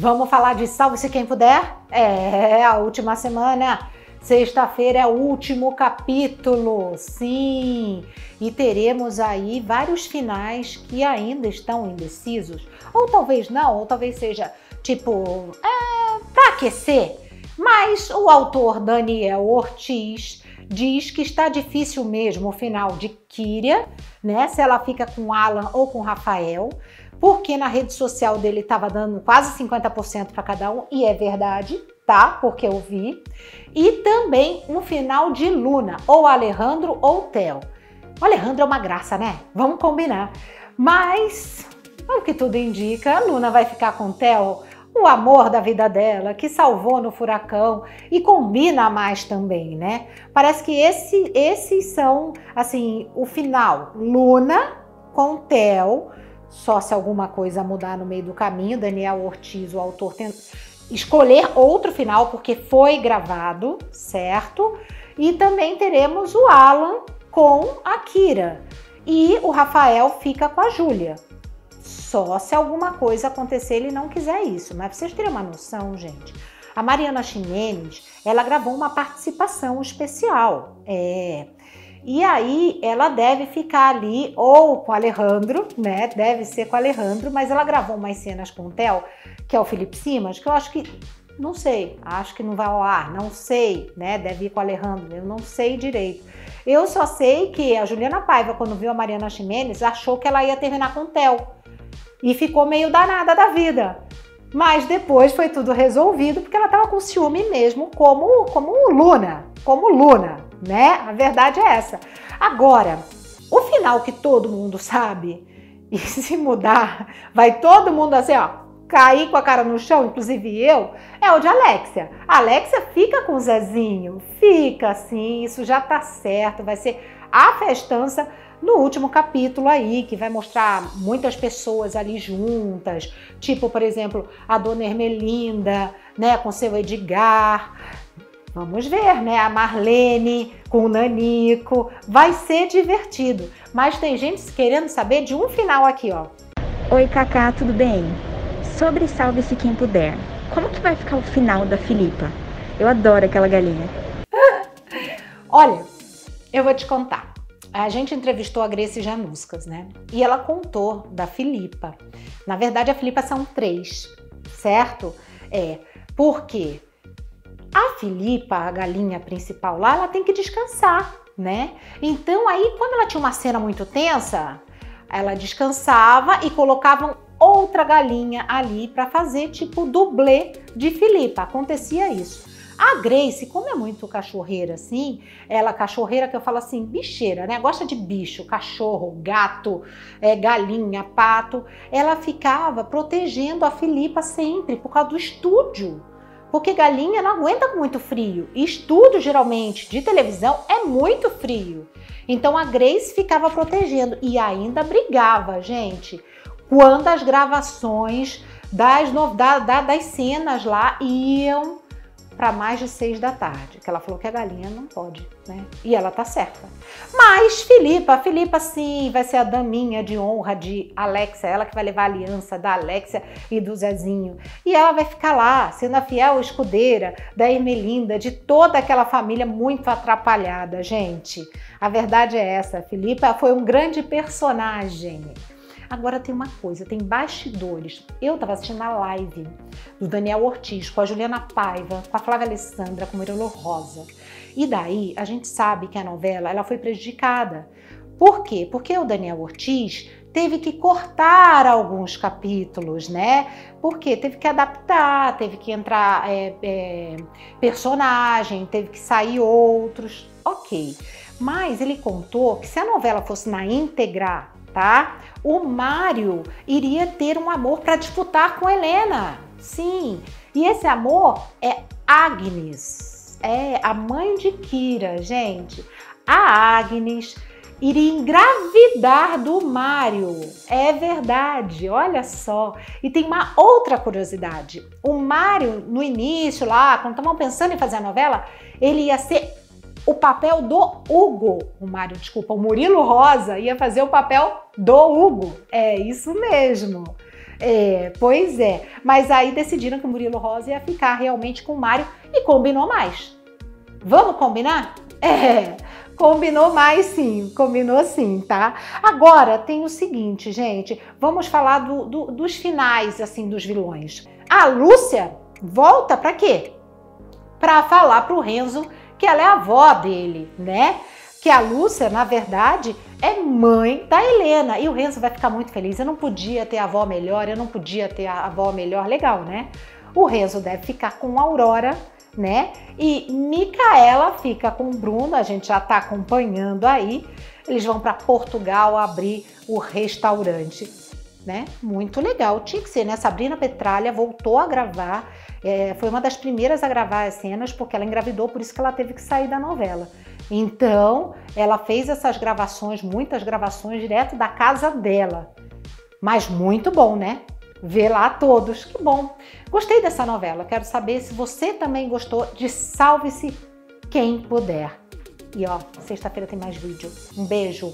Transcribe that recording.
Vamos falar de Salve-se Quem Puder? É, a última semana. Sexta-feira é o último capítulo, sim! E teremos aí vários finais que ainda estão indecisos. Ou talvez não, ou talvez seja tipo, é, aquecer. Mas o autor Daniel Ortiz diz que está difícil mesmo o final de Kíria, né? Se ela fica com Alan ou com Rafael, porque na rede social dele estava dando quase 50% para cada um, e é verdade, tá? Porque eu vi. E também um final de Luna, ou Alejandro ou Theo. O Alejandro é uma graça, né? Vamos combinar. Mas, o que tudo indica, a Luna vai ficar com o Theo o amor da vida dela, que salvou no furacão e combina mais também, né? Parece que esse, esses são, assim, o final. Luna com Theo, só se alguma coisa mudar no meio do caminho. Daniel Ortiz, o autor, tenta escolher outro final porque foi gravado, certo? E também teremos o Alan com a Kira. E o Rafael fica com a Júlia. Só se alguma coisa acontecer ele não quiser isso. Mas vocês terem uma noção, gente, a Mariana Ximenes, ela gravou uma participação especial. É. E aí ela deve ficar ali ou com o Alejandro, né? Deve ser com o Alejandro, mas ela gravou umas cenas com o Theo, que é o Felipe Simas, que eu acho que não sei, acho que não vai ao ar, não sei, né? Deve ir com o Alejandro, eu não sei direito. Eu só sei que a Juliana Paiva, quando viu a Mariana Ximenes, achou que ela ia terminar com o Theo e ficou meio danada da vida. Mas depois foi tudo resolvido porque ela estava com ciúme mesmo, como, como Luna, como Luna, né? A verdade é essa. Agora, o final que todo mundo sabe, e se mudar, vai todo mundo assim, ó, cair com a cara no chão, inclusive eu, é o de Alexia. A Alexia fica com o Zezinho, fica assim, isso já tá certo, vai ser a festança no último capítulo aí, que vai mostrar muitas pessoas ali juntas, tipo, por exemplo, a dona Ermelinda, né, com seu Edgar. Vamos ver, né? A Marlene com o Nanico. Vai ser divertido. Mas tem gente querendo saber de um final aqui, ó. Oi, Cacá, tudo bem? Sobre Salve-se Quem Puder, como que vai ficar o final da Filipa? Eu adoro aquela galinha. Olha, eu vou te contar. A gente entrevistou a Grace Januscas, né? E ela contou da Filipa. Na verdade, a Filipa são três, certo? É, porque a Filipa, a galinha principal lá, ela tem que descansar, né? Então aí, quando ela tinha uma cena muito tensa, ela descansava e colocavam outra galinha ali para fazer tipo dublê de Filipa. Acontecia isso. A Grace, como é muito cachorreira assim, ela cachorreira que eu falo assim, bicheira, né? Gosta de bicho, cachorro, gato, é, galinha, pato. Ela ficava protegendo a Filipa sempre por causa do estúdio. Porque galinha não aguenta muito frio. Estúdio, geralmente, de televisão é muito frio. Então a Grace ficava protegendo e ainda brigava, gente. Quando as gravações das, da, da, das cenas lá iam para mais de seis da tarde, que ela falou que a galinha não pode, né? E ela tá certa. Mas Filipa, Filipa sim, vai ser a daminha de honra de Alexia, ela que vai levar a aliança da Alexia e do Zezinho. E ela vai ficar lá, sendo a fiel escudeira da Ermelinda, de toda aquela família muito atrapalhada, gente. A verdade é essa, Filipa foi um grande personagem. Agora tem uma coisa, tem bastidores. Eu estava assistindo a live do Daniel Ortiz com a Juliana Paiva, com a Flávia Alessandra, com o Murilo Rosa. E daí a gente sabe que a novela ela foi prejudicada. Por quê? Porque o Daniel Ortiz teve que cortar alguns capítulos, né? Porque teve que adaptar, teve que entrar é, é, personagem, teve que sair outros. Ok. Mas ele contou que se a novela fosse na íntegra, tá? O Mário iria ter um amor para disputar com Helena. Sim. E esse amor é Agnes. É a mãe de Kira, gente. A Agnes iria engravidar do Mário. É verdade, olha só. E tem uma outra curiosidade. O Mário, no início lá, quando estavam pensando em fazer a novela, ele ia ser o papel do Hugo. O Mário, desculpa, o Murilo Rosa ia fazer o papel do Hugo. É isso mesmo. É, pois é. Mas aí decidiram que o Murilo Rosa ia ficar realmente com o Mário e combinou mais. Vamos combinar? É, combinou mais sim, combinou sim, tá? Agora tem o seguinte, gente, vamos falar do, do, dos finais, assim, dos vilões. A Lúcia volta para quê? Para falar pro Renzo que ela é avó dele, né? Que a Lúcia, na verdade, é mãe da Helena. E o Renzo vai ficar muito feliz. Eu não podia ter a avó melhor, eu não podia ter a avó melhor. Legal, né? O Renzo deve ficar com a Aurora, né? E Micaela fica com o Bruno, a gente já está acompanhando aí. Eles vão para Portugal abrir o restaurante, né? Muito legal. Tinha que ser, né? Sabrina Petralha voltou a gravar. É, foi uma das primeiras a gravar as cenas porque ela engravidou, por isso que ela teve que sair da novela. Então, ela fez essas gravações, muitas gravações direto da casa dela. Mas muito bom, né? Ver lá todos. Que bom. Gostei dessa novela. Quero saber se você também gostou de Salve-se Quem Puder. E ó, sexta-feira tem mais vídeo. Um beijo.